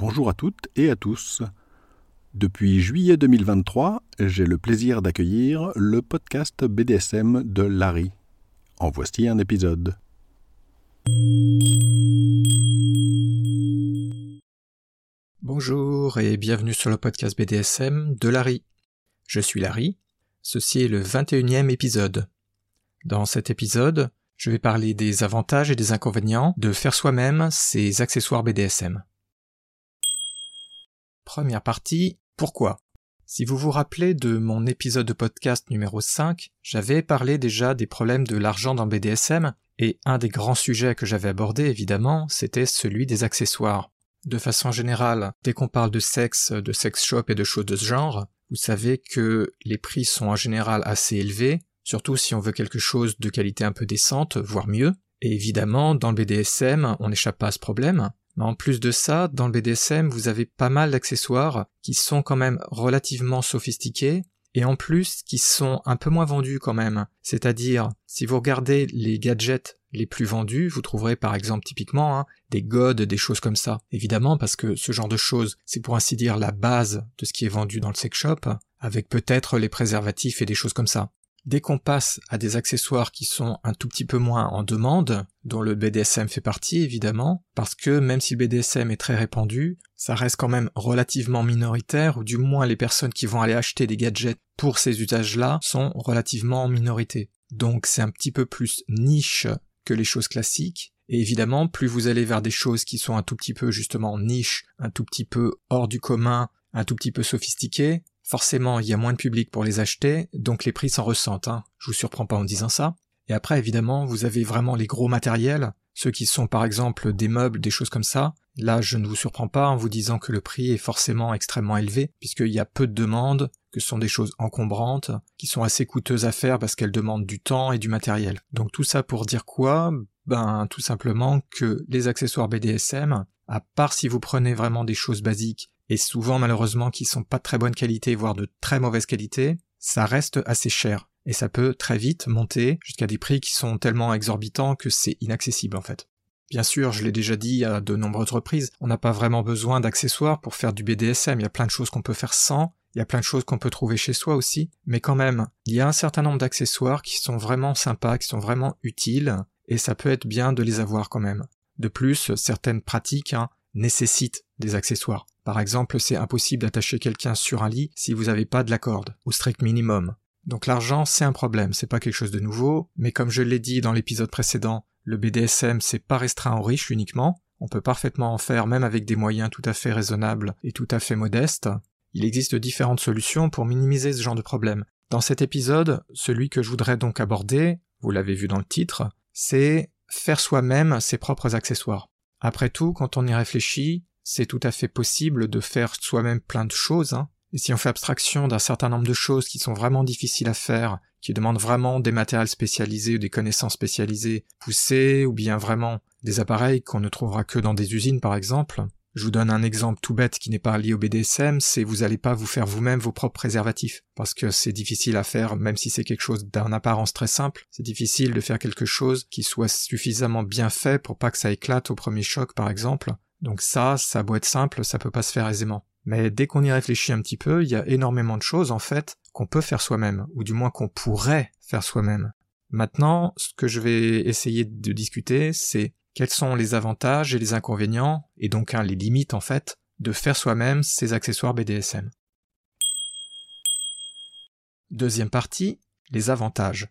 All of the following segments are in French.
Bonjour à toutes et à tous. Depuis juillet 2023, j'ai le plaisir d'accueillir le podcast BDSM de Larry. En voici un épisode. Bonjour et bienvenue sur le podcast BDSM de Larry. Je suis Larry. Ceci est le 21e épisode. Dans cet épisode, je vais parler des avantages et des inconvénients de faire soi-même ces accessoires BDSM. Première partie, pourquoi? Si vous vous rappelez de mon épisode de podcast numéro 5, j'avais parlé déjà des problèmes de l'argent dans BDSM, et un des grands sujets que j'avais abordé évidemment, c'était celui des accessoires. De façon générale, dès qu'on parle de sexe, de sex shop et de choses de ce genre, vous savez que les prix sont en général assez élevés, surtout si on veut quelque chose de qualité un peu décente, voire mieux. Et évidemment, dans le BDSM, on n'échappe pas à ce problème. En plus de ça, dans le BDSM, vous avez pas mal d'accessoires qui sont quand même relativement sophistiqués et en plus qui sont un peu moins vendus quand même. C'est-à-dire, si vous regardez les gadgets les plus vendus, vous trouverez par exemple typiquement hein, des godes, des choses comme ça. Évidemment, parce que ce genre de choses, c'est pour ainsi dire la base de ce qui est vendu dans le sex shop, avec peut-être les préservatifs et des choses comme ça. Dès qu'on passe à des accessoires qui sont un tout petit peu moins en demande, dont le BDSM fait partie évidemment, parce que même si le BDSM est très répandu, ça reste quand même relativement minoritaire, ou du moins les personnes qui vont aller acheter des gadgets pour ces usages-là sont relativement en minorité. Donc c'est un petit peu plus niche que les choses classiques, et évidemment, plus vous allez vers des choses qui sont un tout petit peu justement niche, un tout petit peu hors du commun, un tout petit peu sophistiquées, Forcément, il y a moins de public pour les acheter, donc les prix s'en ressentent, hein. je vous surprends pas en disant ça. Et après, évidemment, vous avez vraiment les gros matériels, ceux qui sont par exemple des meubles, des choses comme ça. Là, je ne vous surprends pas en vous disant que le prix est forcément extrêmement élevé, puisqu'il y a peu de demandes, que ce sont des choses encombrantes, qui sont assez coûteuses à faire parce qu'elles demandent du temps et du matériel. Donc tout ça pour dire quoi? Ben tout simplement que les accessoires BDSM, à part si vous prenez vraiment des choses basiques et souvent malheureusement qui sont pas de très bonne qualité, voire de très mauvaise qualité, ça reste assez cher. Et ça peut très vite monter jusqu'à des prix qui sont tellement exorbitants que c'est inaccessible en fait. Bien sûr, je l'ai déjà dit à de nombreuses reprises, on n'a pas vraiment besoin d'accessoires pour faire du BDSM, il y a plein de choses qu'on peut faire sans, il y a plein de choses qu'on peut trouver chez soi aussi, mais quand même, il y a un certain nombre d'accessoires qui sont vraiment sympas, qui sont vraiment utiles, et ça peut être bien de les avoir quand même. De plus, certaines pratiques hein, nécessitent des accessoires. Par exemple, c'est impossible d'attacher quelqu'un sur un lit si vous n'avez pas de la corde, au strict minimum. Donc l'argent, c'est un problème, c'est pas quelque chose de nouveau, mais comme je l'ai dit dans l'épisode précédent, le BDSM, c'est pas restreint aux riches uniquement, on peut parfaitement en faire même avec des moyens tout à fait raisonnables et tout à fait modestes. Il existe différentes solutions pour minimiser ce genre de problème. Dans cet épisode, celui que je voudrais donc aborder, vous l'avez vu dans le titre, c'est faire soi-même ses propres accessoires. Après tout, quand on y réfléchit, c'est tout à fait possible de faire soi-même plein de choses, hein. Et si on fait abstraction d'un certain nombre de choses qui sont vraiment difficiles à faire, qui demandent vraiment des matériels spécialisés ou des connaissances spécialisées poussées, ou bien vraiment des appareils qu'on ne trouvera que dans des usines par exemple, je vous donne un exemple tout bête qui n'est pas lié au BDSM, c'est vous n'allez pas vous faire vous-même vos propres préservatifs. Parce que c'est difficile à faire, même si c'est quelque chose d'un apparence très simple, c'est difficile de faire quelque chose qui soit suffisamment bien fait pour pas que ça éclate au premier choc par exemple, donc ça, ça doit être simple, ça peut pas se faire aisément. Mais dès qu'on y réfléchit un petit peu, il y a énormément de choses en fait qu'on peut faire soi-même, ou du moins qu'on pourrait faire soi-même. Maintenant, ce que je vais essayer de discuter, c'est quels sont les avantages et les inconvénients, et donc hein, les limites en fait, de faire soi-même ces accessoires BDSM. Deuxième partie, les avantages.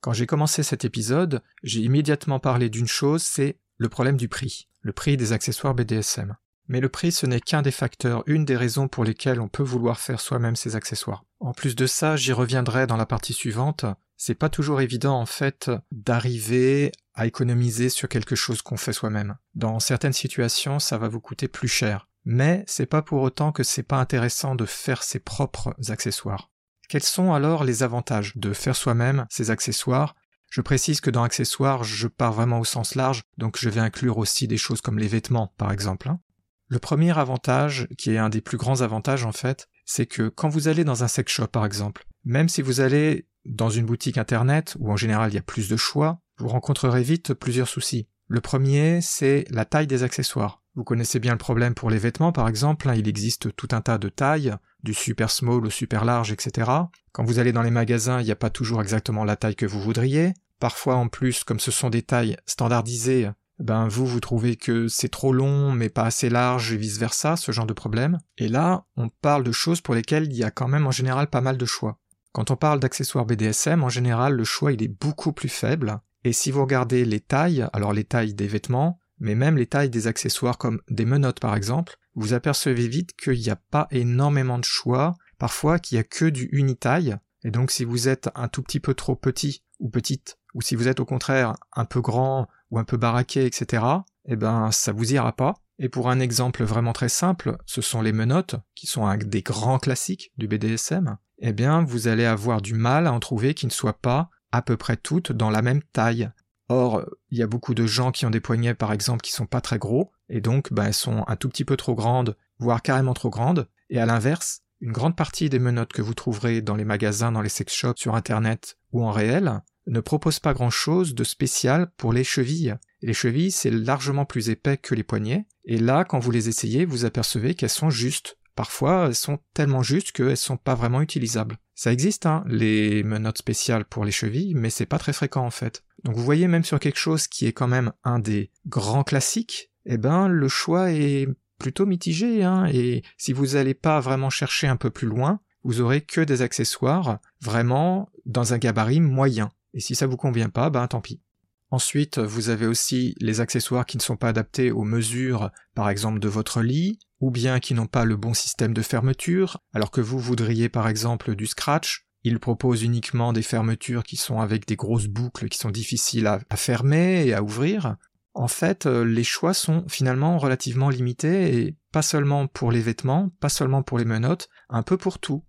Quand j'ai commencé cet épisode, j'ai immédiatement parlé d'une chose, c'est le problème du prix, le prix des accessoires BDSM. Mais le prix, ce n'est qu'un des facteurs, une des raisons pour lesquelles on peut vouloir faire soi-même ces accessoires. En plus de ça, j'y reviendrai dans la partie suivante, c'est pas toujours évident en fait d'arriver à économiser sur quelque chose qu'on fait soi-même. Dans certaines situations, ça va vous coûter plus cher. Mais c'est pas pour autant que c'est pas intéressant de faire ses propres accessoires. Quels sont alors les avantages de faire soi-même ces accessoires je précise que dans accessoires, je pars vraiment au sens large, donc je vais inclure aussi des choses comme les vêtements, par exemple. Hein. Le premier avantage, qui est un des plus grands avantages en fait, c'est que quand vous allez dans un sex shop par exemple, même si vous allez dans une boutique internet, où en général il y a plus de choix, vous rencontrerez vite plusieurs soucis. Le premier, c'est la taille des accessoires. Vous connaissez bien le problème pour les vêtements, par exemple, hein, il existe tout un tas de tailles, du super small au super large, etc. Quand vous allez dans les magasins, il n'y a pas toujours exactement la taille que vous voudriez. Parfois, en plus, comme ce sont des tailles standardisées, ben vous, vous trouvez que c'est trop long, mais pas assez large, et vice-versa, ce genre de problème. Et là, on parle de choses pour lesquelles il y a quand même en général pas mal de choix. Quand on parle d'accessoires BDSM, en général, le choix est beaucoup plus faible. Et si vous regardez les tailles, alors les tailles des vêtements, mais même les tailles des accessoires comme des menottes par exemple, vous apercevez vite qu'il n'y a pas énormément de choix, parfois qu'il n'y a que du unitaille, et donc si vous êtes un tout petit peu trop petit ou petite, ou si vous êtes au contraire un peu grand ou un peu baraqué, etc., eh ben ça vous ira pas. Et pour un exemple vraiment très simple, ce sont les menottes, qui sont un des grands classiques du BDSM, eh bien vous allez avoir du mal à en trouver qui ne soient pas à peu près toutes dans la même taille. Or, il y a beaucoup de gens qui ont des poignets, par exemple, qui sont pas très gros, et donc, ben, elles sont un tout petit peu trop grandes, voire carrément trop grandes. Et à l'inverse, une grande partie des menottes que vous trouverez dans les magasins, dans les sex shops, sur internet ou en réel, ne proposent pas grand chose de spécial pour les chevilles. les chevilles, c'est largement plus épais que les poignets, et là, quand vous les essayez, vous apercevez qu'elles sont justes. Parfois, elles sont tellement justes qu'elles sont pas vraiment utilisables. Ça existe, hein, les menottes spéciales pour les chevilles, mais c'est pas très fréquent en fait. Donc vous voyez même sur quelque chose qui est quand même un des grands classiques, eh ben le choix est plutôt mitigé, hein, et si vous n'allez pas vraiment chercher un peu plus loin, vous aurez que des accessoires vraiment dans un gabarit moyen. Et si ça vous convient pas, ben tant pis. Ensuite, vous avez aussi les accessoires qui ne sont pas adaptés aux mesures, par exemple de votre lit, ou bien qui n'ont pas le bon système de fermeture, alors que vous voudriez par exemple du scratch, il propose uniquement des fermetures qui sont avec des grosses boucles qui sont difficiles à, fermer et à ouvrir. En fait, euh, les choix sont finalement relativement limités et pas seulement pour les vêtements, pas seulement pour les menottes, un peu pour tout.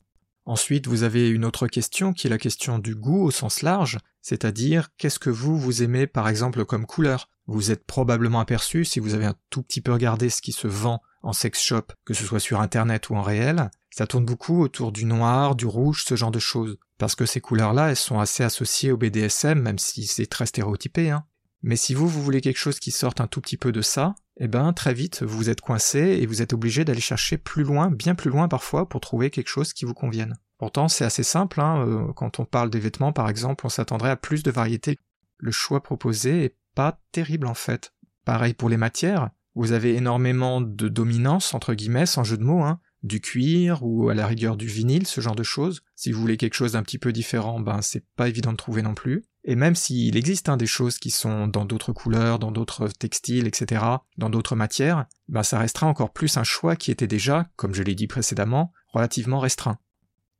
Ensuite, vous avez une autre question qui est la question du goût au sens large, c'est-à-dire qu'est-ce que vous, vous aimez par exemple comme couleur? Vous êtes probablement aperçu, si vous avez un tout petit peu regardé ce qui se vend en sex shop, que ce soit sur internet ou en réel, ça tourne beaucoup autour du noir, du rouge, ce genre de choses. Parce que ces couleurs-là, elles sont assez associées au BDSM, même si c'est très stéréotypé, hein. Mais si vous, vous voulez quelque chose qui sorte un tout petit peu de ça, eh ben, très vite, vous êtes coincé et vous êtes obligé d'aller chercher plus loin, bien plus loin parfois, pour trouver quelque chose qui vous convienne. Pourtant, c'est assez simple, hein. Euh, quand on parle des vêtements, par exemple, on s'attendrait à plus de variété. Le choix proposé est pas terrible en fait. Pareil pour les matières, vous avez énormément de dominance, entre guillemets, sans jeu de mots, hein, du cuir ou à la rigueur du vinyle, ce genre de choses. Si vous voulez quelque chose d'un petit peu différent, ben c'est pas évident de trouver non plus. Et même s'il existe hein, des choses qui sont dans d'autres couleurs, dans d'autres textiles, etc., dans d'autres matières, ben ça restera encore plus un choix qui était déjà, comme je l'ai dit précédemment, relativement restreint.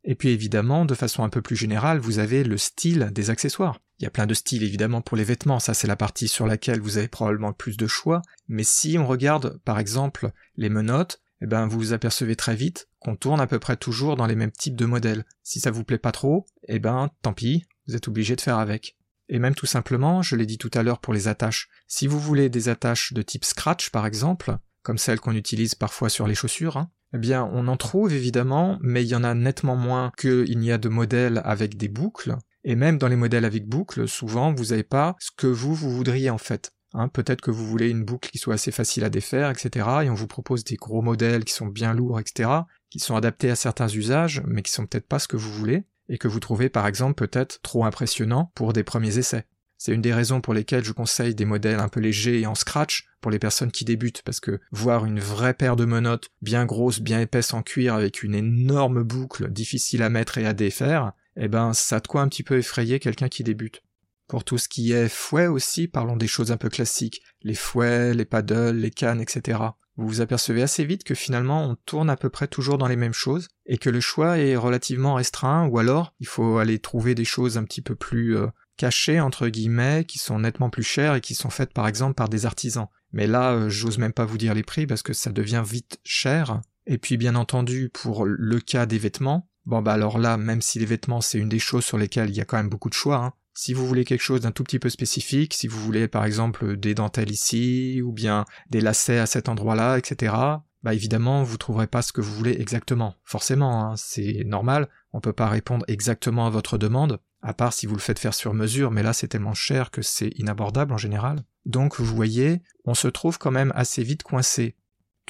Et puis évidemment, de façon un peu plus générale, vous avez le style des accessoires. Il y a plein de styles évidemment pour les vêtements, ça c'est la partie sur laquelle vous avez probablement le plus de choix, mais si on regarde par exemple les menottes, eh ben vous vous apercevez très vite qu'on tourne à peu près toujours dans les mêmes types de modèles. Si ça vous plaît pas trop, eh ben tant pis, vous êtes obligé de faire avec. Et même tout simplement, je l'ai dit tout à l'heure pour les attaches, si vous voulez des attaches de type scratch par exemple, comme celles qu'on utilise parfois sur les chaussures, hein, eh bien on en trouve évidemment, mais il y en a nettement moins qu'il n'y a de modèles avec des boucles, et même dans les modèles avec boucle, souvent, vous n'avez pas ce que vous, vous voudriez en fait. Hein, peut-être que vous voulez une boucle qui soit assez facile à défaire, etc. Et on vous propose des gros modèles qui sont bien lourds, etc. qui sont adaptés à certains usages, mais qui sont peut-être pas ce que vous voulez, et que vous trouvez par exemple peut-être trop impressionnant pour des premiers essais. C'est une des raisons pour lesquelles je conseille des modèles un peu légers et en scratch pour les personnes qui débutent, parce que voir une vraie paire de menottes bien grosse, bien épaisse en cuir avec une énorme boucle difficile à mettre et à défaire, eh ben ça a de quoi un petit peu effrayer quelqu'un qui débute. Pour tout ce qui est fouet aussi, parlons des choses un peu classiques, les fouets, les paddles, les cannes, etc. Vous vous apercevez assez vite que finalement on tourne à peu près toujours dans les mêmes choses, et que le choix est relativement restreint, ou alors il faut aller trouver des choses un petit peu plus euh, cachées, entre guillemets, qui sont nettement plus chères et qui sont faites par exemple par des artisans. Mais là, euh, j'ose même pas vous dire les prix parce que ça devient vite cher. Et puis bien entendu, pour le cas des vêtements, Bon bah alors là, même si les vêtements c'est une des choses sur lesquelles il y a quand même beaucoup de choix, hein. si vous voulez quelque chose d'un tout petit peu spécifique, si vous voulez par exemple des dentelles ici, ou bien des lacets à cet endroit-là, etc., bah évidemment vous trouverez pas ce que vous voulez exactement. Forcément, hein, c'est normal, on peut pas répondre exactement à votre demande, à part si vous le faites faire sur mesure, mais là c'est tellement cher que c'est inabordable en général. Donc vous voyez, on se trouve quand même assez vite coincé.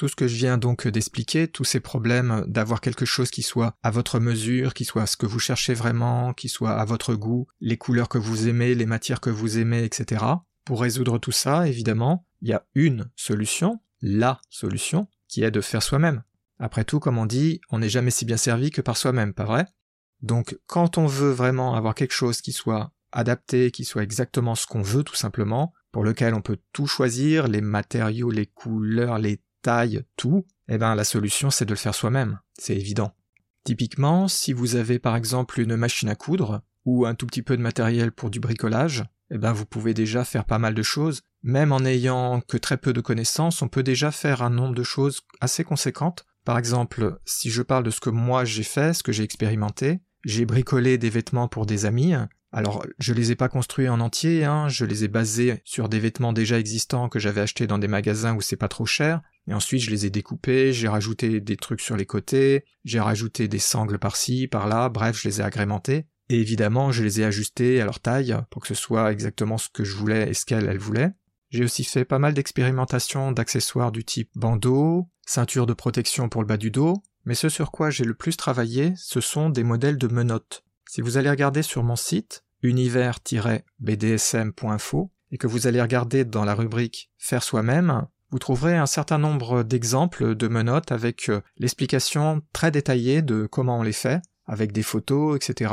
Tout ce que je viens donc d'expliquer, tous ces problèmes d'avoir quelque chose qui soit à votre mesure, qui soit ce que vous cherchez vraiment, qui soit à votre goût, les couleurs que vous aimez, les matières que vous aimez, etc. Pour résoudre tout ça, évidemment, il y a une solution, la solution, qui est de faire soi-même. Après tout, comme on dit, on n'est jamais si bien servi que par soi-même, pas vrai? Donc quand on veut vraiment avoir quelque chose qui soit adapté, qui soit exactement ce qu'on veut tout simplement, pour lequel on peut tout choisir, les matériaux, les couleurs, les taille, tout, eh ben la solution c'est de le faire soi-même, c'est évident. Typiquement, si vous avez par exemple une machine à coudre ou un tout petit peu de matériel pour du bricolage, eh ben vous pouvez déjà faire pas mal de choses. Même en n'ayant que très peu de connaissances, on peut déjà faire un nombre de choses assez conséquentes. Par exemple, si je parle de ce que moi j'ai fait, ce que j'ai expérimenté, j'ai bricolé des vêtements pour des amis, alors, je les ai pas construits en entier, hein, je les ai basés sur des vêtements déjà existants que j'avais achetés dans des magasins où c'est pas trop cher, et ensuite je les ai découpés, j'ai rajouté des trucs sur les côtés, j'ai rajouté des sangles par-ci, par-là, bref, je les ai agrémentés, et évidemment je les ai ajustés à leur taille pour que ce soit exactement ce que je voulais et ce qu'elle, elle voulait. J'ai aussi fait pas mal d'expérimentations d'accessoires du type bandeau, ceinture de protection pour le bas du dos, mais ce sur quoi j'ai le plus travaillé, ce sont des modèles de menottes. Si vous allez regarder sur mon site univers-bdsm.info et que vous allez regarder dans la rubrique Faire soi-même, vous trouverez un certain nombre d'exemples de menottes avec euh, l'explication très détaillée de comment on les fait, avec des photos, etc.,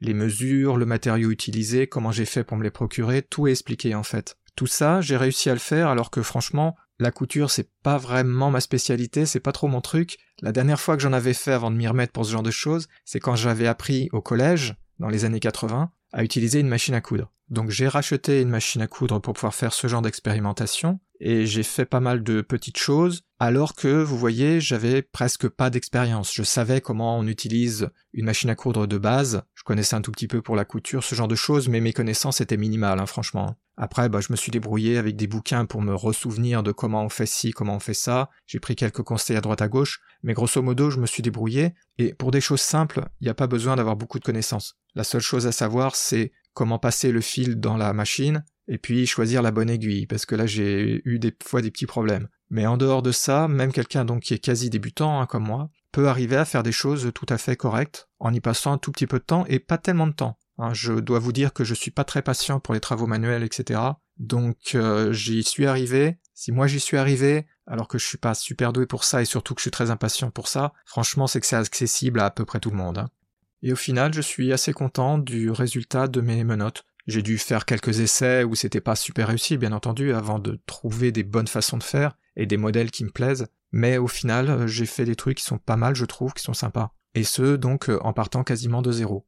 les mesures, le matériau utilisé, comment j'ai fait pour me les procurer, tout est expliqué en fait. Tout ça, j'ai réussi à le faire alors que franchement, la couture c'est pas vraiment ma spécialité, c'est pas trop mon truc. La dernière fois que j'en avais fait avant de m'y remettre pour ce genre de choses, c'est quand j'avais appris au collège, dans les années 80, à utiliser une machine à coudre. Donc j'ai racheté une machine à coudre pour pouvoir faire ce genre d'expérimentation, et j'ai fait pas mal de petites choses, alors que, vous voyez, j'avais presque pas d'expérience. Je savais comment on utilise une machine à coudre de base, je connaissais un tout petit peu pour la couture, ce genre de choses, mais mes connaissances étaient minimales, hein, franchement. Après, bah, je me suis débrouillé avec des bouquins pour me ressouvenir de comment on fait ci, comment on fait ça. J'ai pris quelques conseils à droite à gauche, mais grosso modo, je me suis débrouillé. Et pour des choses simples, il n'y a pas besoin d'avoir beaucoup de connaissances. La seule chose à savoir, c'est comment passer le fil dans la machine, et puis choisir la bonne aiguille, parce que là j'ai eu des fois des petits problèmes. Mais en dehors de ça, même quelqu'un donc qui est quasi débutant, hein, comme moi, peut arriver à faire des choses tout à fait correctes, en y passant un tout petit peu de temps et pas tellement de temps. Hein. je dois vous dire que je suis pas très patient pour les travaux manuels, etc. Donc euh, j'y suis arrivé. Si moi j'y suis arrivé, alors que je suis pas super doué pour ça et surtout que je suis très impatient pour ça, franchement c'est que c'est accessible à peu près tout le monde. Hein. Et au final, je suis assez content du résultat de mes menottes. J'ai dû faire quelques essais où c'était pas super réussi, bien entendu, avant de trouver des bonnes façons de faire et des modèles qui me plaisent. Mais au final, j'ai fait des trucs qui sont pas mal, je trouve, qui sont sympas. Et ce, donc, en partant quasiment de zéro.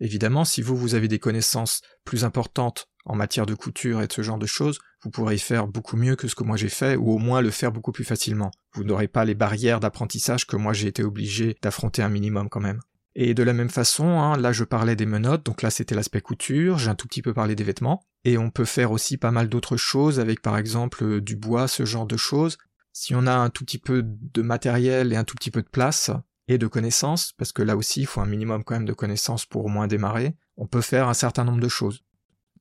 Évidemment, si vous, vous avez des connaissances plus importantes en matière de couture et de ce genre de choses, vous pourrez y faire beaucoup mieux que ce que moi j'ai fait, ou au moins le faire beaucoup plus facilement. Vous n'aurez pas les barrières d'apprentissage que moi j'ai été obligé d'affronter un minimum quand même. Et de la même façon, hein, là je parlais des menottes, donc là c'était l'aspect couture, j'ai un tout petit peu parlé des vêtements, et on peut faire aussi pas mal d'autres choses avec par exemple euh, du bois, ce genre de choses. Si on a un tout petit peu de matériel et un tout petit peu de place, et de connaissances, parce que là aussi il faut un minimum quand même de connaissances pour au moins démarrer, on peut faire un certain nombre de choses.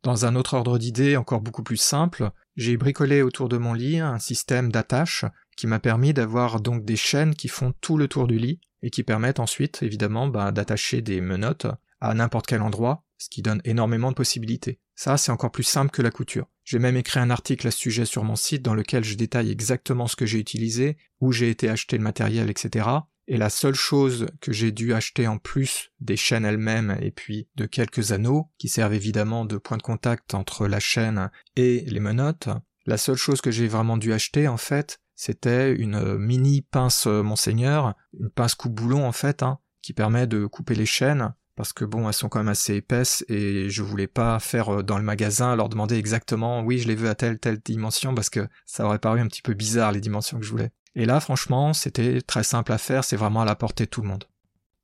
Dans un autre ordre d'idée encore beaucoup plus simple, j'ai bricolé autour de mon lit un système d'attache qui m'a permis d'avoir donc des chaînes qui font tout le tour du lit, et qui permettent ensuite, évidemment, bah, d'attacher des menottes à n'importe quel endroit, ce qui donne énormément de possibilités. Ça, c'est encore plus simple que la couture. J'ai même écrit un article à ce sujet sur mon site dans lequel je détaille exactement ce que j'ai utilisé, où j'ai été acheter le matériel, etc. Et la seule chose que j'ai dû acheter en plus des chaînes elles-mêmes et puis de quelques anneaux, qui servent évidemment de point de contact entre la chaîne et les menottes, la seule chose que j'ai vraiment dû acheter en fait, c'était une euh, mini pince euh, Monseigneur, une pince coupe-boulon en fait, hein, qui permet de couper les chaînes, parce que bon, elles sont quand même assez épaisses et je voulais pas faire euh, dans le magasin leur demander exactement oui, je les veux à telle telle dimension parce que ça aurait paru un petit peu bizarre les dimensions que je voulais. Et là, franchement, c'était très simple à faire, c'est vraiment à la portée de tout le monde.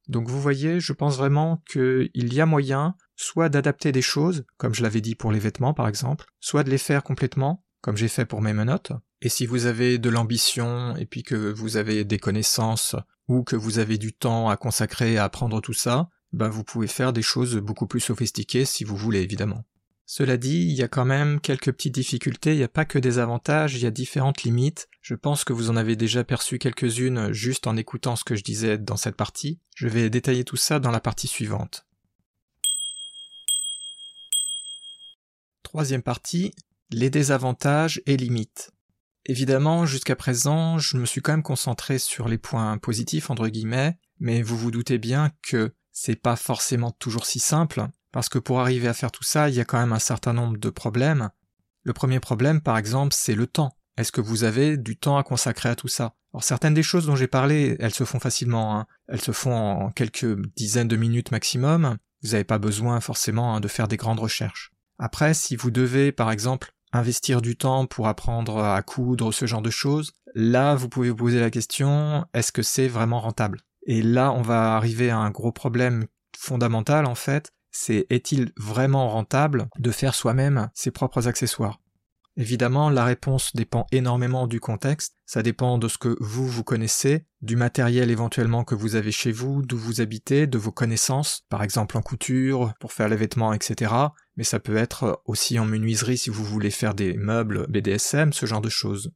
Donc vous voyez, je pense vraiment qu'il y a moyen soit d'adapter des choses, comme je l'avais dit pour les vêtements par exemple, soit de les faire complètement, comme j'ai fait pour mes menottes. Et si vous avez de l'ambition et puis que vous avez des connaissances ou que vous avez du temps à consacrer à apprendre tout ça, ben vous pouvez faire des choses beaucoup plus sophistiquées si vous voulez évidemment. Cela dit, il y a quand même quelques petites difficultés, il n'y a pas que des avantages, il y a différentes limites. Je pense que vous en avez déjà perçu quelques-unes juste en écoutant ce que je disais dans cette partie. Je vais détailler tout ça dans la partie suivante. Troisième partie, les désavantages et limites. Évidemment, jusqu'à présent, je me suis quand même concentré sur les points positifs, entre guillemets, mais vous vous doutez bien que c'est pas forcément toujours si simple, parce que pour arriver à faire tout ça, il y a quand même un certain nombre de problèmes. Le premier problème, par exemple, c'est le temps. Est-ce que vous avez du temps à consacrer à tout ça? Alors certaines des choses dont j'ai parlé, elles se font facilement. Hein. Elles se font en quelques dizaines de minutes maximum. Vous n'avez pas besoin forcément hein, de faire des grandes recherches. Après, si vous devez, par exemple, investir du temps pour apprendre à coudre, ce genre de choses, là, vous pouvez vous poser la question, est-ce que c'est vraiment rentable? Et là, on va arriver à un gros problème fondamental, en fait, c'est est-il vraiment rentable de faire soi-même ses propres accessoires? Évidemment, la réponse dépend énormément du contexte, ça dépend de ce que vous vous connaissez, du matériel éventuellement que vous avez chez vous, d'où vous habitez, de vos connaissances, par exemple en couture, pour faire les vêtements, etc. Mais ça peut être aussi en menuiserie si vous voulez faire des meubles BDSM, ce genre de choses.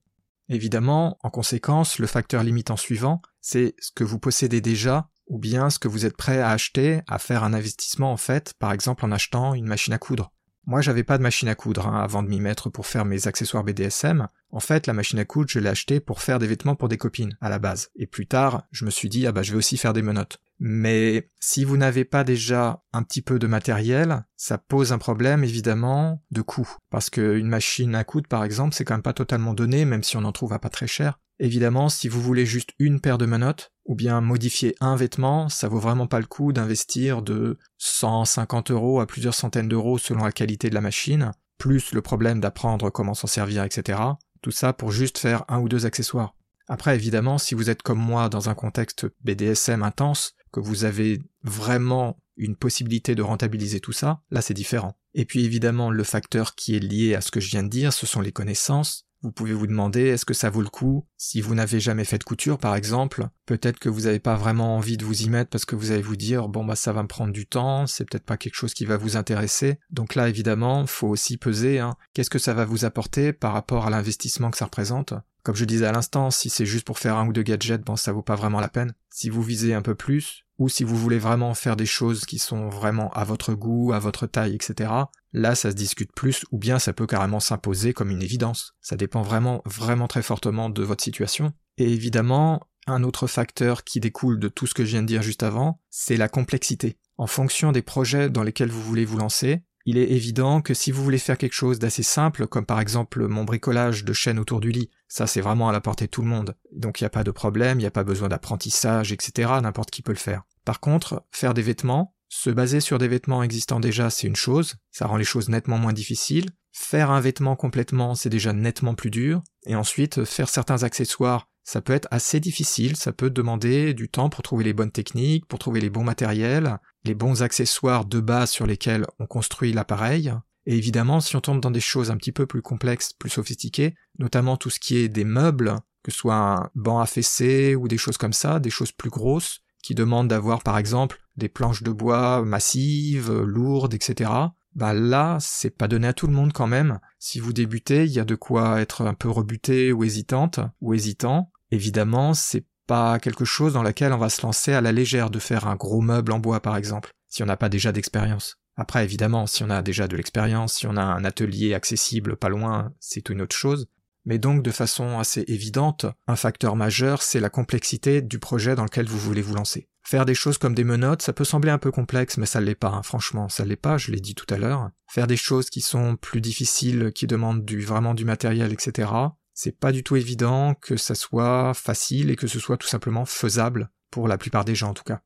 Évidemment, en conséquence, le facteur limitant suivant, c'est ce que vous possédez déjà ou bien ce que vous êtes prêt à acheter, à faire un investissement en fait, par exemple en achetant une machine à coudre. Moi, j'avais pas de machine à coudre hein, avant de m'y mettre pour faire mes accessoires BDSM. En fait, la machine à coudre, je l'ai achetée pour faire des vêtements pour des copines à la base. Et plus tard, je me suis dit ah bah je vais aussi faire des menottes. Mais si vous n'avez pas déjà un petit peu de matériel, ça pose un problème évidemment de coût. Parce qu'une machine à coudre par exemple, c'est quand même pas totalement donné, même si on en trouve à pas très cher. Évidemment, si vous voulez juste une paire de menottes, ou bien modifier un vêtement, ça vaut vraiment pas le coup d'investir de 150 euros à plusieurs centaines d'euros selon la qualité de la machine, plus le problème d'apprendre comment s'en servir, etc. Tout ça pour juste faire un ou deux accessoires. Après, évidemment, si vous êtes comme moi dans un contexte BDSM intense, que vous avez vraiment une possibilité de rentabiliser tout ça, là c'est différent. Et puis évidemment, le facteur qui est lié à ce que je viens de dire, ce sont les connaissances. Vous pouvez vous demander est-ce que ça vaut le coup Si vous n'avez jamais fait de couture par exemple, peut-être que vous n'avez pas vraiment envie de vous y mettre parce que vous allez vous dire bon bah ça va me prendre du temps, c'est peut-être pas quelque chose qui va vous intéresser. Donc là évidemment, faut aussi peser hein, qu'est-ce que ça va vous apporter par rapport à l'investissement que ça représente? Comme je disais à l'instant, si c'est juste pour faire un ou deux gadgets, bon ça vaut pas vraiment la peine. Si vous visez un peu plus, ou si vous voulez vraiment faire des choses qui sont vraiment à votre goût, à votre taille, etc., là ça se discute plus, ou bien ça peut carrément s'imposer comme une évidence. Ça dépend vraiment, vraiment très fortement de votre situation. Et évidemment, un autre facteur qui découle de tout ce que je viens de dire juste avant, c'est la complexité. En fonction des projets dans lesquels vous voulez vous lancer, il est évident que si vous voulez faire quelque chose d'assez simple, comme par exemple mon bricolage de chaînes autour du lit, ça c'est vraiment à la portée de tout le monde. Donc il n'y a pas de problème, il n'y a pas besoin d'apprentissage, etc. N'importe qui peut le faire. Par contre, faire des vêtements, se baser sur des vêtements existants déjà, c'est une chose, ça rend les choses nettement moins difficiles. Faire un vêtement complètement, c'est déjà nettement plus dur. Et ensuite, faire certains accessoires, ça peut être assez difficile, ça peut demander du temps pour trouver les bonnes techniques, pour trouver les bons matériels, les bons accessoires de base sur lesquels on construit l'appareil. Et évidemment, si on tombe dans des choses un petit peu plus complexes, plus sophistiquées, notamment tout ce qui est des meubles, que ce soit un banc affaissé ou des choses comme ça, des choses plus grosses, qui demandent d'avoir par exemple des planches de bois massives, lourdes, etc. Bah là, c'est pas donné à tout le monde quand même. Si vous débutez, il y a de quoi être un peu rebuté ou hésitante, ou hésitant. Évidemment, c'est pas quelque chose dans lequel on va se lancer à la légère de faire un gros meuble en bois par exemple, si on n'a pas déjà d'expérience. Après, évidemment, si on a déjà de l'expérience, si on a un atelier accessible pas loin, c'est une autre chose. Mais donc, de façon assez évidente, un facteur majeur, c'est la complexité du projet dans lequel vous voulez vous lancer. Faire des choses comme des menottes, ça peut sembler un peu complexe, mais ça l'est pas, hein. franchement, ça l'est pas, je l'ai dit tout à l'heure. Faire des choses qui sont plus difficiles, qui demandent du, vraiment du matériel, etc., c'est pas du tout évident que ça soit facile et que ce soit tout simplement faisable, pour la plupart des gens en tout cas.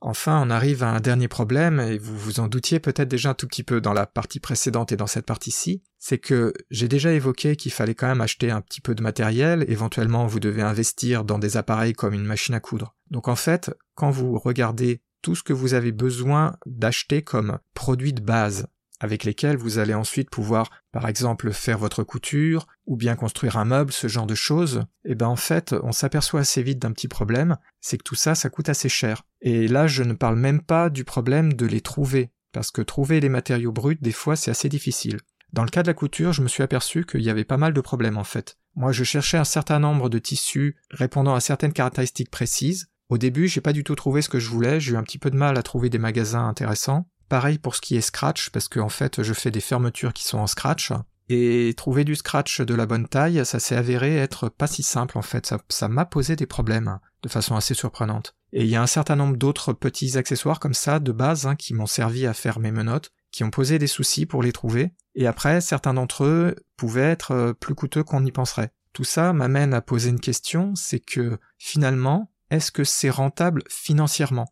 Enfin, on arrive à un dernier problème, et vous vous en doutiez peut-être déjà un tout petit peu dans la partie précédente et dans cette partie-ci, c'est que j'ai déjà évoqué qu'il fallait quand même acheter un petit peu de matériel, éventuellement vous devez investir dans des appareils comme une machine à coudre. Donc en fait, quand vous regardez tout ce que vous avez besoin d'acheter comme produit de base, avec lesquels vous allez ensuite pouvoir, par exemple, faire votre couture, ou bien construire un meuble, ce genre de choses, et eh ben en fait, on s'aperçoit assez vite d'un petit problème, c'est que tout ça, ça coûte assez cher. Et là, je ne parle même pas du problème de les trouver, parce que trouver les matériaux bruts, des fois, c'est assez difficile. Dans le cas de la couture, je me suis aperçu qu'il y avait pas mal de problèmes en fait. Moi, je cherchais un certain nombre de tissus répondant à certaines caractéristiques précises. Au début, j'ai pas du tout trouvé ce que je voulais, j'ai eu un petit peu de mal à trouver des magasins intéressants. Pareil pour ce qui est scratch, parce qu'en fait, je fais des fermetures qui sont en scratch. Et trouver du scratch de la bonne taille, ça s'est avéré être pas si simple en fait, ça m'a posé des problèmes de façon assez surprenante. Et il y a un certain nombre d'autres petits accessoires comme ça de base hein, qui m'ont servi à faire mes menottes, qui ont posé des soucis pour les trouver, et après certains d'entre eux pouvaient être euh, plus coûteux qu'on y penserait. Tout ça m'amène à poser une question, c'est que finalement, est-ce que c'est rentable financièrement?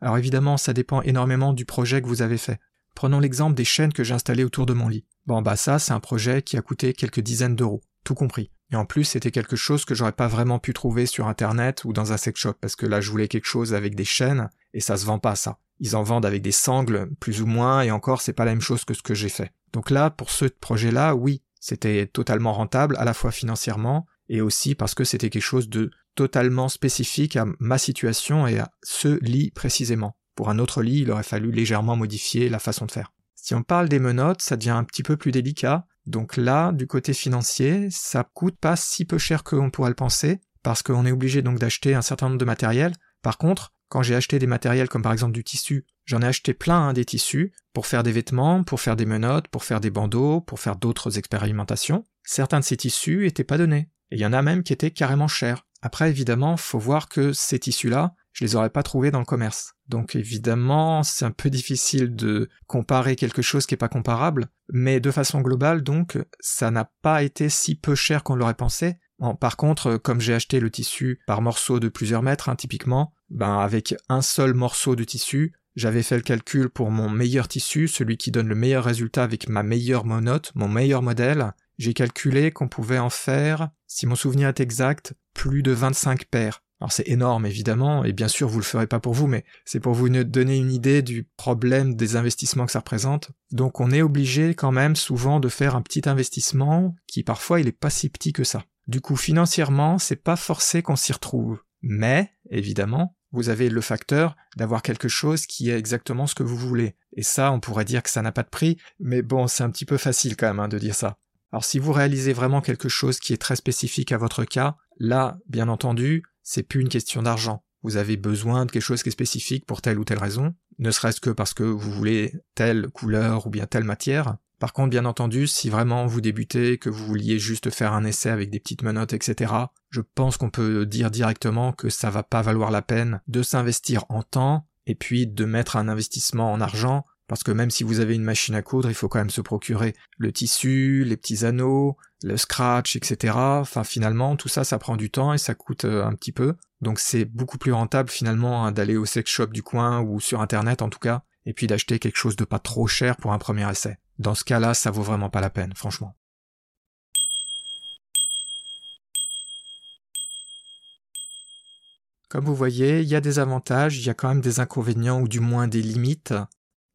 Alors évidemment, ça dépend énormément du projet que vous avez fait. Prenons l'exemple des chaînes que j'ai installées autour de mon lit. Bon bah ça, c'est un projet qui a coûté quelques dizaines d'euros, tout compris. Et en plus, c'était quelque chose que j'aurais pas vraiment pu trouver sur internet ou dans un sex shop, parce que là, je voulais quelque chose avec des chaînes, et ça se vend pas, ça. Ils en vendent avec des sangles, plus ou moins, et encore, c'est pas la même chose que ce que j'ai fait. Donc là, pour ce projet-là, oui, c'était totalement rentable, à la fois financièrement, et aussi parce que c'était quelque chose de totalement spécifique à ma situation et à ce lit précisément. Pour un autre lit, il aurait fallu légèrement modifier la façon de faire. Si on parle des menottes, ça devient un petit peu plus délicat. Donc là, du côté financier, ça coûte pas si peu cher qu'on pourrait le penser, parce qu'on est obligé donc d'acheter un certain nombre de matériel. Par contre, quand j'ai acheté des matériels comme par exemple du tissu, j'en ai acheté plein hein, des tissus pour faire des vêtements, pour faire des menottes, pour faire des bandeaux, pour faire d'autres expérimentations. Certains de ces tissus étaient pas donnés. Et il y en a même qui étaient carrément chers. Après, évidemment, faut voir que ces tissus-là, je les aurais pas trouvés dans le commerce. Donc évidemment, c'est un peu difficile de comparer quelque chose qui est pas comparable, mais de façon globale, donc, ça n'a pas été si peu cher qu'on l'aurait pensé. par contre, comme j'ai acheté le tissu par morceau de plusieurs mètres, hein, typiquement, ben avec un seul morceau de tissu, j'avais fait le calcul pour mon meilleur tissu, celui qui donne le meilleur résultat avec ma meilleure monote, mon meilleur modèle. J'ai calculé qu'on pouvait en faire, si mon souvenir est exact, plus de 25 paires. Alors c'est énorme évidemment, et bien sûr vous le ferez pas pour vous, mais c'est pour vous donner une idée du problème des investissements que ça représente. Donc on est obligé quand même souvent de faire un petit investissement qui parfois il est pas si petit que ça. Du coup financièrement c'est pas forcé qu'on s'y retrouve. Mais, évidemment, vous avez le facteur d'avoir quelque chose qui est exactement ce que vous voulez. Et ça, on pourrait dire que ça n'a pas de prix, mais bon, c'est un petit peu facile quand même hein, de dire ça. Alors si vous réalisez vraiment quelque chose qui est très spécifique à votre cas, là, bien entendu, c'est plus une question d'argent. Vous avez besoin de quelque chose qui est spécifique pour telle ou telle raison, ne serait-ce que parce que vous voulez telle couleur ou bien telle matière. Par contre, bien entendu, si vraiment vous débutez, que vous vouliez juste faire un essai avec des petites menottes, etc., je pense qu'on peut dire directement que ça va pas valoir la peine de s'investir en temps et puis de mettre un investissement en argent parce que même si vous avez une machine à coudre, il faut quand même se procurer le tissu, les petits anneaux, le scratch, etc. Enfin, finalement, tout ça, ça prend du temps et ça coûte euh, un petit peu. Donc c'est beaucoup plus rentable finalement hein, d'aller au sex shop du coin ou sur internet en tout cas, et puis d'acheter quelque chose de pas trop cher pour un premier essai. Dans ce cas-là, ça vaut vraiment pas la peine, franchement. Comme vous voyez, il y a des avantages, il y a quand même des inconvénients ou du moins des limites.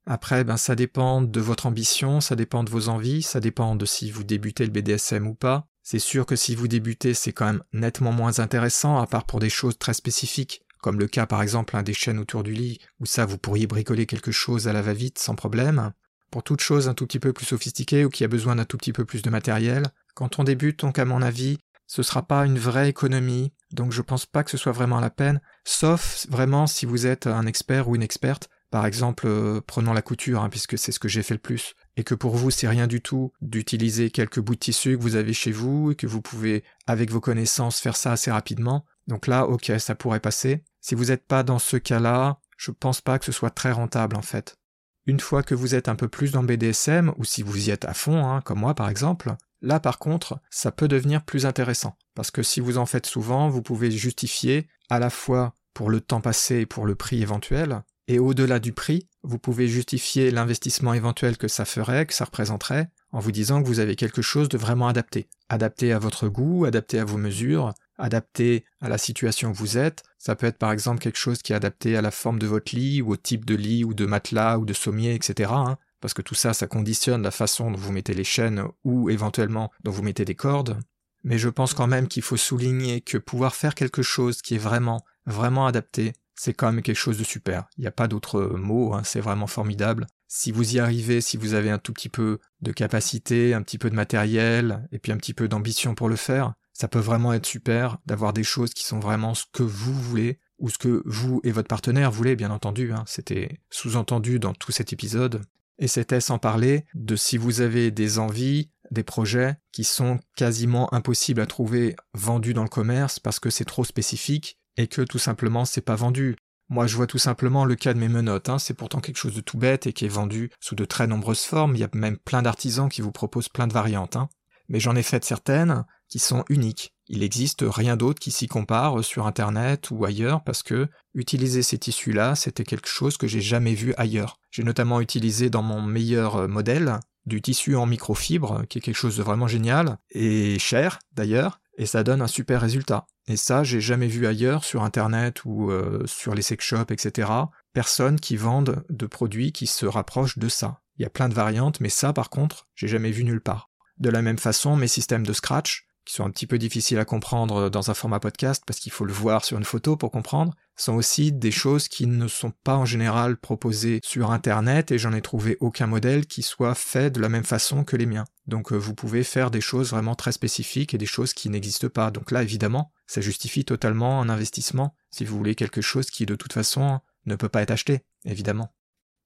Après, ben, ça dépend de votre ambition, ça dépend de vos envies, ça dépend de si vous débutez le BDSM ou pas. C'est sûr que si vous débutez, c'est quand même nettement moins intéressant, à part pour des choses très spécifiques, comme le cas par exemple des chaînes autour du lit, où ça vous pourriez bricoler quelque chose à la va-vite sans problème. Pour toute chose un tout petit peu plus sophistiquée ou qui a besoin d'un tout petit peu plus de matériel, quand on débute, donc à mon avis, ce sera pas une vraie économie, donc je pense pas que ce soit vraiment la peine, sauf vraiment si vous êtes un expert ou une experte par exemple, euh, prenons la couture, hein, puisque c'est ce que j'ai fait le plus, et que pour vous c'est rien du tout d'utiliser quelques bouts de tissu que vous avez chez vous, et que vous pouvez, avec vos connaissances, faire ça assez rapidement. Donc là, ok, ça pourrait passer. Si vous n'êtes pas dans ce cas-là, je pense pas que ce soit très rentable en fait. Une fois que vous êtes un peu plus dans BDSM, ou si vous y êtes à fond, hein, comme moi par exemple, là par contre, ça peut devenir plus intéressant. Parce que si vous en faites souvent, vous pouvez justifier à la fois pour le temps passé et pour le prix éventuel, et au-delà du prix, vous pouvez justifier l'investissement éventuel que ça ferait, que ça représenterait, en vous disant que vous avez quelque chose de vraiment adapté. Adapté à votre goût, adapté à vos mesures, adapté à la situation où vous êtes. Ça peut être par exemple quelque chose qui est adapté à la forme de votre lit, ou au type de lit, ou de matelas, ou de sommier, etc. Hein. parce que tout ça, ça conditionne la façon dont vous mettez les chaînes, ou éventuellement dont vous mettez des cordes. Mais je pense quand même qu'il faut souligner que pouvoir faire quelque chose qui est vraiment, vraiment adapté, c'est quand même quelque chose de super. Il n'y a pas d'autre mot, hein, c'est vraiment formidable. Si vous y arrivez, si vous avez un tout petit peu de capacité, un petit peu de matériel, et puis un petit peu d'ambition pour le faire, ça peut vraiment être super d'avoir des choses qui sont vraiment ce que vous voulez, ou ce que vous et votre partenaire voulez, bien entendu. Hein. C'était sous-entendu dans tout cet épisode. Et c'était sans parler de si vous avez des envies, des projets qui sont quasiment impossibles à trouver vendus dans le commerce parce que c'est trop spécifique et que tout simplement c'est pas vendu. Moi, je vois tout simplement le cas de mes menottes. Hein. C'est pourtant quelque chose de tout bête et qui est vendu sous de très nombreuses formes. Il y a même plein d'artisans qui vous proposent plein de variantes. Hein. Mais j'en ai fait certaines qui sont uniques. Il n'existe rien d'autre qui s'y compare sur Internet ou ailleurs parce que utiliser ces tissus-là, c'était quelque chose que j'ai jamais vu ailleurs. J'ai notamment utilisé dans mon meilleur modèle du tissu en microfibre, qui est quelque chose de vraiment génial, et cher d'ailleurs, et ça donne un super résultat. Et ça, j'ai jamais vu ailleurs sur Internet ou euh, sur les sex shops, etc. Personne qui vendent de produits qui se rapprochent de ça. Il y a plein de variantes, mais ça, par contre, j'ai jamais vu nulle part. De la même façon, mes systèmes de scratch, qui sont un petit peu difficiles à comprendre dans un format podcast parce qu'il faut le voir sur une photo pour comprendre, sont aussi des choses qui ne sont pas en général proposées sur Internet et j'en ai trouvé aucun modèle qui soit fait de la même façon que les miens. Donc euh, vous pouvez faire des choses vraiment très spécifiques et des choses qui n'existent pas. Donc là, évidemment, ça justifie totalement un investissement si vous voulez quelque chose qui de toute façon ne peut pas être acheté, évidemment.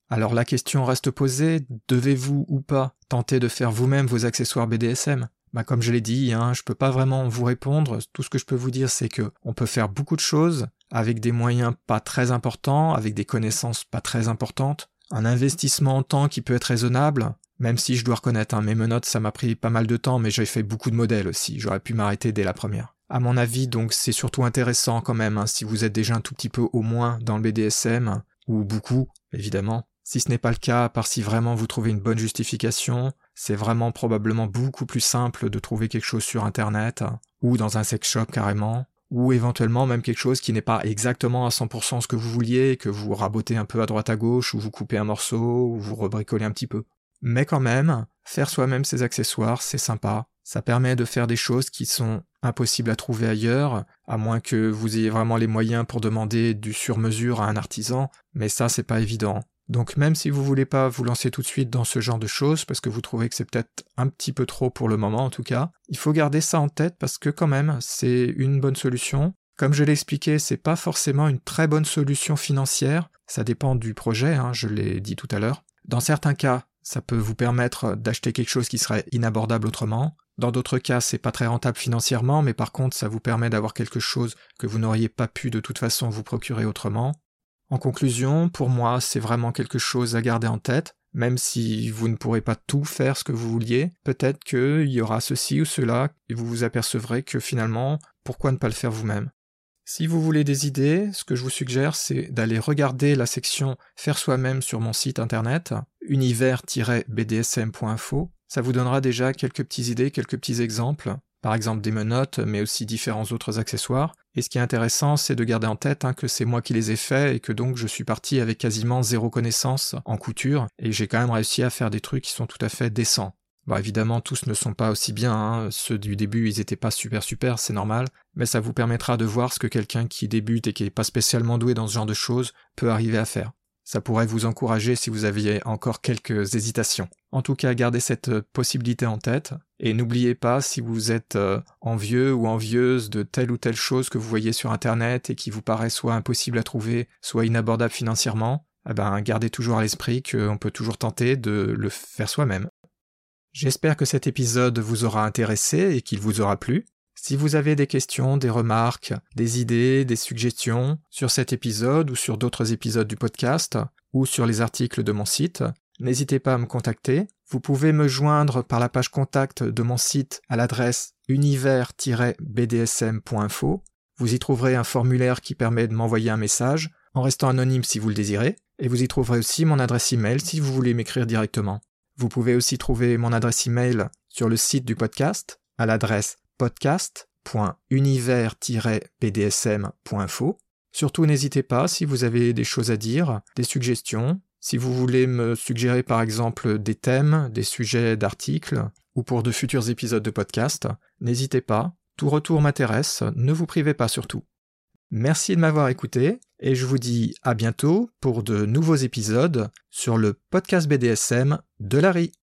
Alors la question reste posée, devez-vous ou pas tenter de faire vous-même vos accessoires BDSM bah comme je l'ai dit, hein, je peux pas vraiment vous répondre. Tout ce que je peux vous dire, c'est que on peut faire beaucoup de choses avec des moyens pas très importants, avec des connaissances pas très importantes, un investissement en temps qui peut être raisonnable. Même si je dois reconnaître, hein, mes menottes, ça m'a pris pas mal de temps, mais j'ai fait beaucoup de modèles aussi. J'aurais pu m'arrêter dès la première. À mon avis, donc, c'est surtout intéressant quand même, hein, si vous êtes déjà un tout petit peu au moins dans le BDSM, ou beaucoup, évidemment. Si ce n'est pas le cas, à si vraiment vous trouvez une bonne justification, c'est vraiment probablement beaucoup plus simple de trouver quelque chose sur Internet, ou dans un sex shop carrément, ou éventuellement même quelque chose qui n'est pas exactement à 100% ce que vous vouliez, que vous rabotez un peu à droite à gauche, ou vous coupez un morceau, ou vous rebricolez un petit peu. Mais quand même, faire soi-même ses accessoires, c'est sympa. Ça permet de faire des choses qui sont impossibles à trouver ailleurs, à moins que vous ayez vraiment les moyens pour demander du sur-mesure à un artisan, mais ça c'est pas évident. Donc même si vous voulez pas vous lancer tout de suite dans ce genre de choses, parce que vous trouvez que c'est peut-être un petit peu trop pour le moment en tout cas, il faut garder ça en tête parce que quand même c'est une bonne solution. Comme je l'ai expliqué, c'est pas forcément une très bonne solution financière, ça dépend du projet, hein, je l'ai dit tout à l'heure. Dans certains cas, ça peut vous permettre d'acheter quelque chose qui serait inabordable autrement. Dans d'autres cas, c'est pas très rentable financièrement, mais par contre, ça vous permet d'avoir quelque chose que vous n'auriez pas pu de toute façon vous procurer autrement. En conclusion, pour moi, c'est vraiment quelque chose à garder en tête, même si vous ne pourrez pas tout faire ce que vous vouliez, peut-être qu'il y aura ceci ou cela, et vous vous apercevrez que finalement, pourquoi ne pas le faire vous-même? Si vous voulez des idées, ce que je vous suggère, c'est d'aller regarder la section Faire soi-même sur mon site internet, univers-bdsm.info. Ça vous donnera déjà quelques petites idées, quelques petits exemples par exemple des menottes, mais aussi différents autres accessoires. Et ce qui est intéressant, c'est de garder en tête hein, que c'est moi qui les ai faits et que donc je suis parti avec quasiment zéro connaissance en couture et j'ai quand même réussi à faire des trucs qui sont tout à fait décents. Bon, évidemment, tous ne sont pas aussi bien, hein. ceux du début, ils étaient pas super super, c'est normal, mais ça vous permettra de voir ce que quelqu'un qui débute et qui est pas spécialement doué dans ce genre de choses peut arriver à faire. Ça pourrait vous encourager si vous aviez encore quelques hésitations. En tout cas, gardez cette euh, possibilité en tête. Et n'oubliez pas, si vous êtes euh, envieux ou envieuse de telle ou telle chose que vous voyez sur Internet et qui vous paraît soit impossible à trouver, soit inabordable financièrement, eh ben, gardez toujours à l'esprit qu'on peut toujours tenter de le faire soi-même. J'espère que cet épisode vous aura intéressé et qu'il vous aura plu. Si vous avez des questions, des remarques, des idées, des suggestions sur cet épisode ou sur d'autres épisodes du podcast ou sur les articles de mon site, n'hésitez pas à me contacter. Vous pouvez me joindre par la page contact de mon site à l'adresse univers-bdsm.info. Vous y trouverez un formulaire qui permet de m'envoyer un message en restant anonyme si vous le désirez, et vous y trouverez aussi mon adresse email si vous voulez m'écrire directement. Vous pouvez aussi trouver mon adresse email sur le site du podcast à l'adresse podcast.univers-bdsm.info. Surtout n'hésitez pas si vous avez des choses à dire, des suggestions, si vous voulez me suggérer par exemple des thèmes, des sujets d'articles, ou pour de futurs épisodes de podcast, n'hésitez pas, tout retour m'intéresse, ne vous privez pas surtout. Merci de m'avoir écouté et je vous dis à bientôt pour de nouveaux épisodes sur le podcast BDSM de Larry.